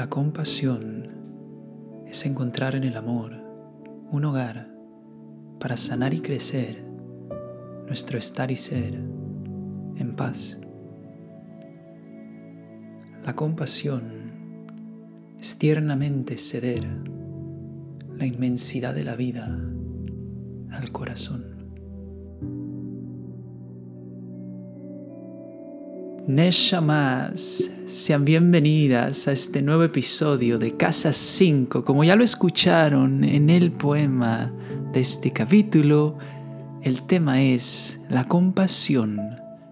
La compasión es encontrar en el amor un hogar para sanar y crecer nuestro estar y ser en paz. La compasión es tiernamente ceder la inmensidad de la vida al corazón. Neshamas, sean bienvenidas a este nuevo episodio de Casa 5. Como ya lo escucharon en el poema de este capítulo, el tema es la compasión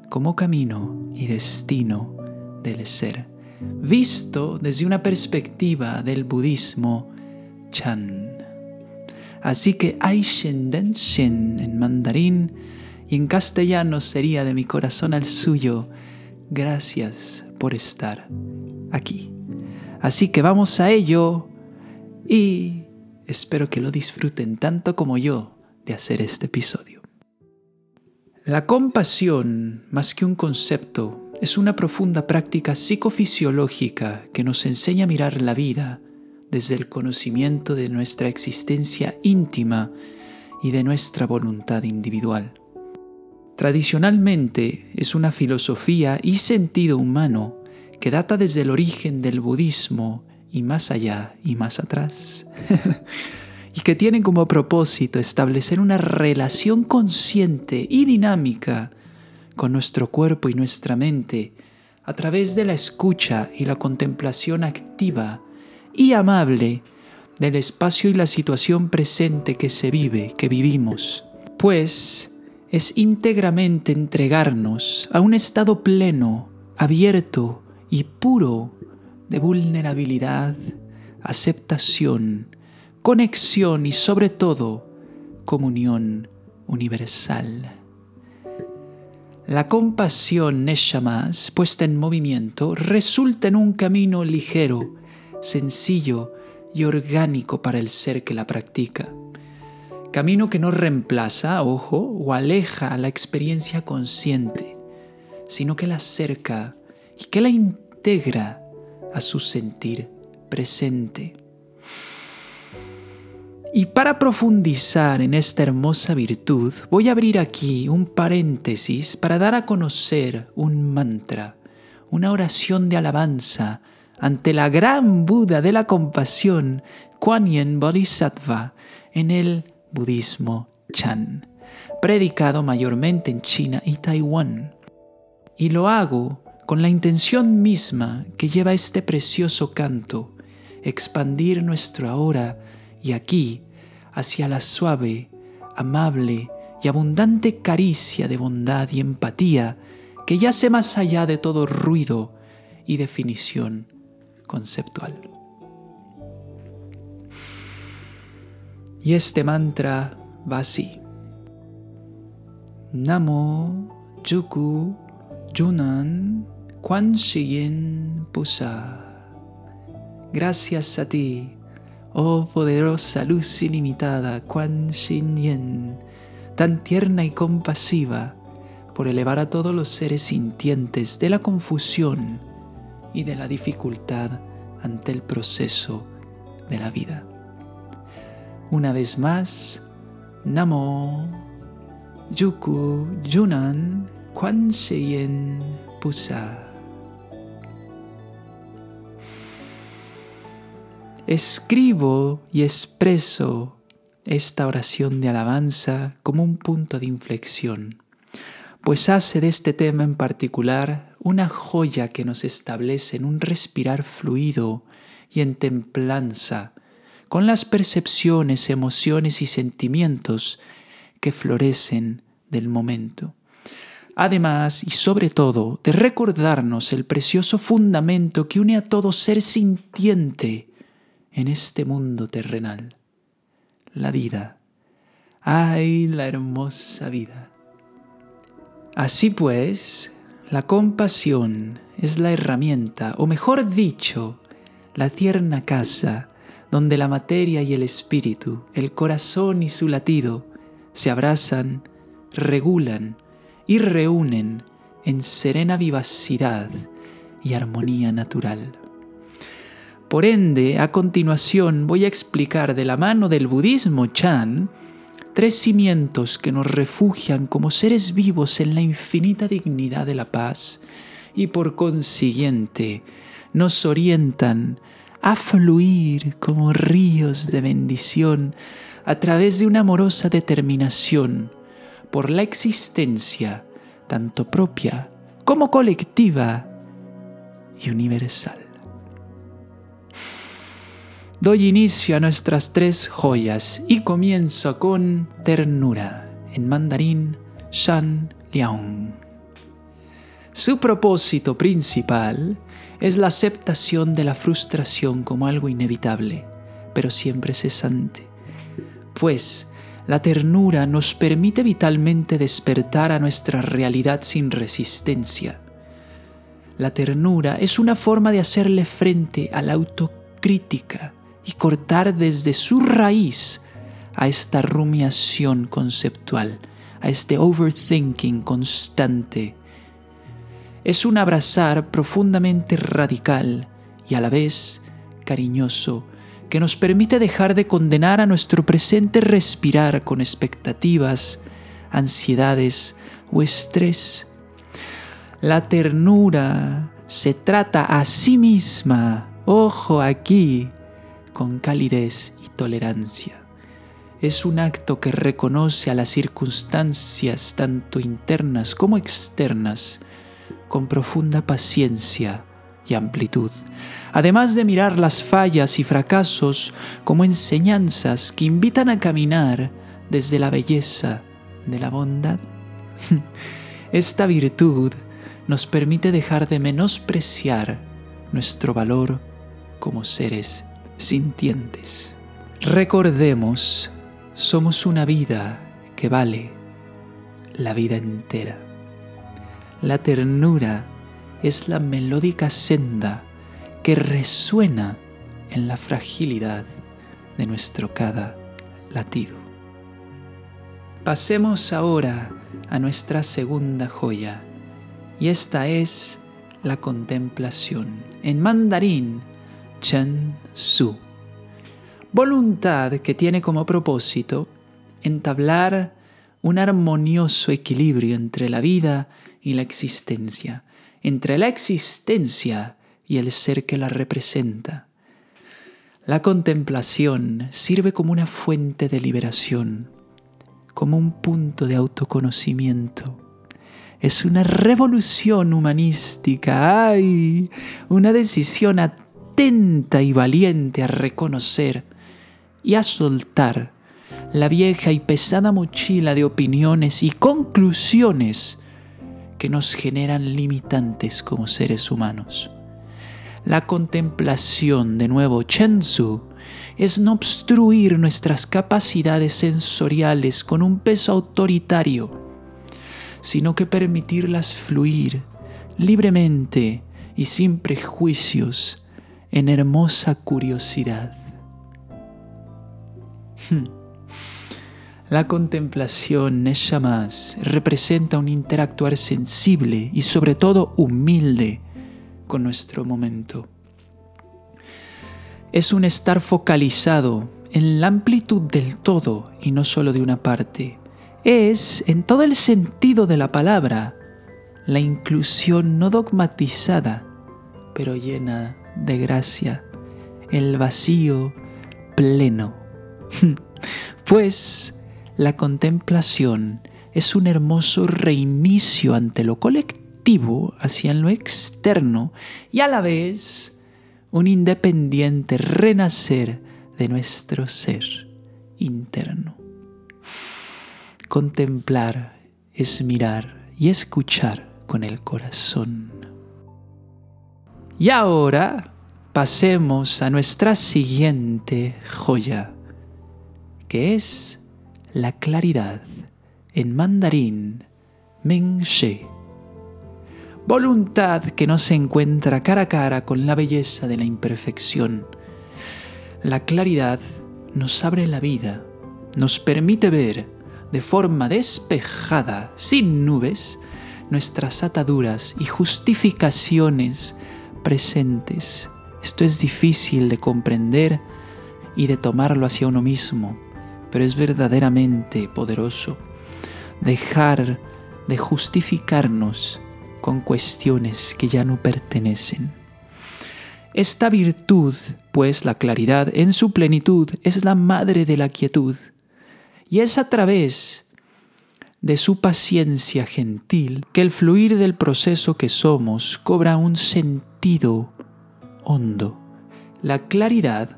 como camino y destino del ser, visto desde una perspectiva del budismo Chan. Así que Aishen Den Shen en mandarín y en castellano sería de mi corazón al suyo gracias por estar aquí. Así que vamos a ello y espero que lo disfruten tanto como yo de hacer este episodio. La compasión, más que un concepto, es una profunda práctica psicofisiológica que nos enseña a mirar la vida desde el conocimiento de nuestra existencia íntima y de nuestra voluntad individual. Tradicionalmente es una filosofía y sentido humano que data desde el origen del budismo y más allá y más atrás, y que tiene como propósito establecer una relación consciente y dinámica con nuestro cuerpo y nuestra mente a través de la escucha y la contemplación activa y amable del espacio y la situación presente que se vive, que vivimos. Pues es íntegramente entregarnos a un estado pleno, abierto y puro de vulnerabilidad, aceptación, conexión y sobre todo comunión universal. La compasión Neshamas puesta en movimiento resulta en un camino ligero, sencillo y orgánico para el ser que la practica. Camino que no reemplaza, ojo, o aleja a la experiencia consciente, sino que la acerca y que la integra a su sentir presente. Y para profundizar en esta hermosa virtud, voy a abrir aquí un paréntesis para dar a conocer un mantra, una oración de alabanza ante la gran Buda de la compasión, Kuan Yin Bodhisattva, en el budismo Chan, predicado mayormente en China y Taiwán. Y lo hago con la intención misma que lleva este precioso canto, expandir nuestro ahora y aquí hacia la suave, amable y abundante caricia de bondad y empatía que yace más allá de todo ruido y definición conceptual. Y este mantra va así. Namo Juku Junan Quan Shiyin Pusa. Gracias a ti, oh poderosa luz ilimitada Quan Shin tan tierna y compasiva, por elevar a todos los seres sintientes de la confusión y de la dificultad ante el proceso de la vida. Una vez más, Namo Yuku Yunan Quan Sheyen Pusa. Escribo y expreso esta oración de alabanza como un punto de inflexión, pues hace de este tema en particular una joya que nos establece en un respirar fluido y en templanza con las percepciones, emociones y sentimientos que florecen del momento. Además, y sobre todo, de recordarnos el precioso fundamento que une a todo ser sintiente en este mundo terrenal, la vida. ¡Ay, la hermosa vida! Así pues, la compasión es la herramienta, o mejor dicho, la tierna casa donde la materia y el espíritu, el corazón y su latido se abrazan, regulan y reúnen en serena vivacidad y armonía natural. Por ende, a continuación voy a explicar de la mano del budismo Chan tres cimientos que nos refugian como seres vivos en la infinita dignidad de la paz y por consiguiente nos orientan a fluir como ríos de bendición a través de una amorosa determinación por la existencia tanto propia como colectiva y universal. Doy inicio a nuestras tres joyas y comienzo con ternura, en mandarín Shan Liang. Su propósito principal es la aceptación de la frustración como algo inevitable, pero siempre cesante, pues la ternura nos permite vitalmente despertar a nuestra realidad sin resistencia. La ternura es una forma de hacerle frente a la autocrítica y cortar desde su raíz a esta rumiación conceptual, a este overthinking constante. Es un abrazar profundamente radical y a la vez cariñoso que nos permite dejar de condenar a nuestro presente respirar con expectativas, ansiedades o estrés. La ternura se trata a sí misma, ojo aquí, con calidez y tolerancia. Es un acto que reconoce a las circunstancias tanto internas como externas con profunda paciencia y amplitud, además de mirar las fallas y fracasos como enseñanzas que invitan a caminar desde la belleza de la bondad. Esta virtud nos permite dejar de menospreciar nuestro valor como seres sintientes. Recordemos, somos una vida que vale la vida entera. La ternura es la melódica senda que resuena en la fragilidad de nuestro cada latido. Pasemos ahora a nuestra segunda joya, y esta es la contemplación. En mandarín, Chen Su. Voluntad que tiene como propósito entablar un armonioso equilibrio entre la vida y la existencia, entre la existencia y el ser que la representa. La contemplación sirve como una fuente de liberación, como un punto de autoconocimiento. Es una revolución humanística, ¡ay! Una decisión atenta y valiente a reconocer y a soltar la vieja y pesada mochila de opiniones y conclusiones que nos generan limitantes como seres humanos. La contemplación, de nuevo, Chensu, es no obstruir nuestras capacidades sensoriales con un peso autoritario, sino que permitirlas fluir libremente y sin prejuicios en hermosa curiosidad. Hmm. La contemplación, más representa un interactuar sensible y sobre todo humilde con nuestro momento. Es un estar focalizado en la amplitud del todo y no solo de una parte. Es, en todo el sentido de la palabra, la inclusión no dogmatizada, pero llena de gracia, el vacío pleno. pues la contemplación es un hermoso reinicio ante lo colectivo hacia lo externo y a la vez un independiente renacer de nuestro ser interno. Contemplar es mirar y escuchar con el corazón. Y ahora pasemos a nuestra siguiente joya, que es la claridad, en mandarín, Meng-she. Voluntad que no se encuentra cara a cara con la belleza de la imperfección. La claridad nos abre la vida, nos permite ver de forma despejada, sin nubes, nuestras ataduras y justificaciones presentes Esto es difícil de comprender y de tomarlo hacia uno mismo, pero es verdaderamente poderoso. Dejar de justificarnos con cuestiones que ya no pertenecen. Esta virtud, pues la claridad en su plenitud, es la madre de la quietud, y es a través de su paciencia gentil que el fluir del proceso que somos cobra un sentido hondo. La claridad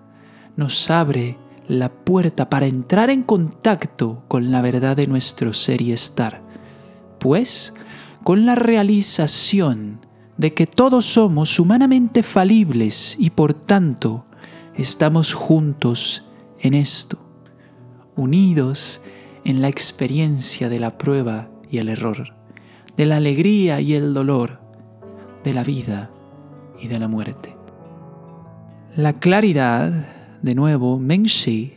nos abre la puerta para entrar en contacto con la verdad de nuestro ser y estar, pues con la realización de que todos somos humanamente falibles y por tanto estamos juntos en esto, unidos en la experiencia de la prueba y el error, de la alegría y el dolor, de la vida y de la muerte. La claridad, de nuevo, Mengshi,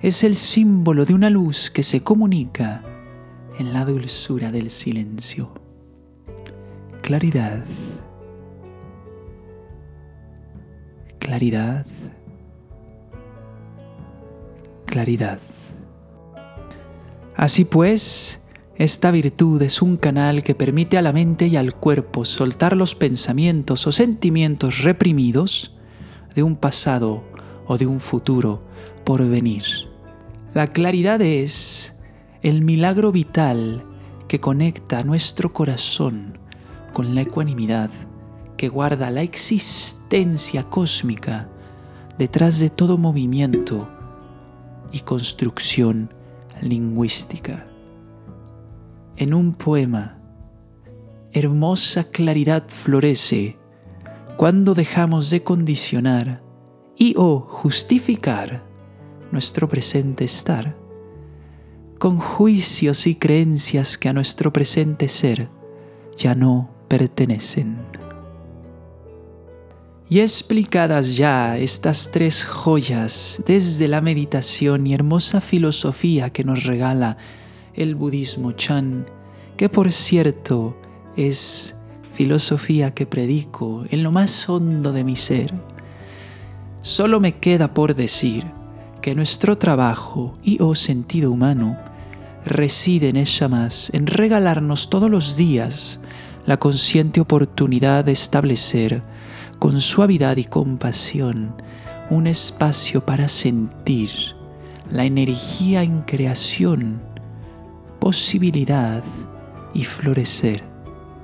es el símbolo de una luz que se comunica en la dulzura del silencio. Claridad. Claridad. Claridad. Así pues, esta virtud es un canal que permite a la mente y al cuerpo soltar los pensamientos o sentimientos reprimidos de un pasado o de un futuro por venir. La claridad es el milagro vital que conecta nuestro corazón con la ecuanimidad que guarda la existencia cósmica detrás de todo movimiento y construcción lingüística. En un poema, hermosa claridad florece cuando dejamos de condicionar y o justificar nuestro presente estar con juicios y creencias que a nuestro presente ser ya no pertenecen. Y explicadas ya estas tres joyas desde la meditación y hermosa filosofía que nos regala el budismo Chan, que por cierto es filosofía que predico en lo más hondo de mi ser, solo me queda por decir que nuestro trabajo y o sentido humano reside en ella más, en regalarnos todos los días la consciente oportunidad de establecer con suavidad y compasión un espacio para sentir la energía en creación, posibilidad y florecer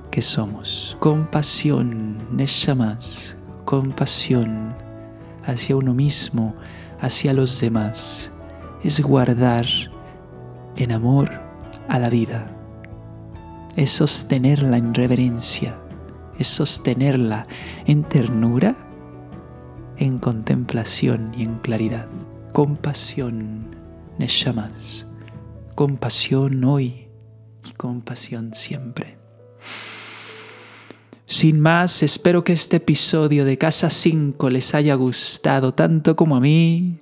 que somos. Compasión, Neshamas, compasión hacia uno mismo, hacia los demás, es guardar en amor a la vida es sostenerla en reverencia, es sostenerla en ternura, en contemplación y en claridad. Compasión, Neshamas, compasión hoy y compasión siempre. Sin más, espero que este episodio de Casa 5 les haya gustado tanto como a mí,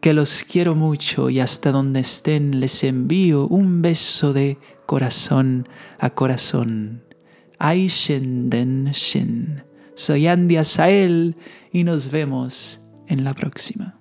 que los quiero mucho y hasta donde estén les envío un beso de corazón a corazón. Aishen Den Shin. Soy Andy Asael y nos vemos en la próxima.